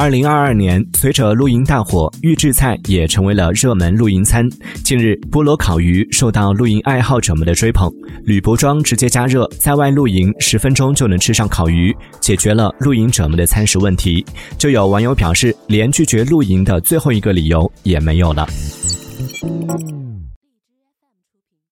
二零二二年随着露营大火预制菜也成为了热门露营餐。近日菠萝烤鱼受到露营爱好者们的追捧铝箔装直接加热在外露营十分钟就能吃上烤鱼解决了露营者们的餐食问题。就有网友表示连拒绝露营的最后一个理由也没有了。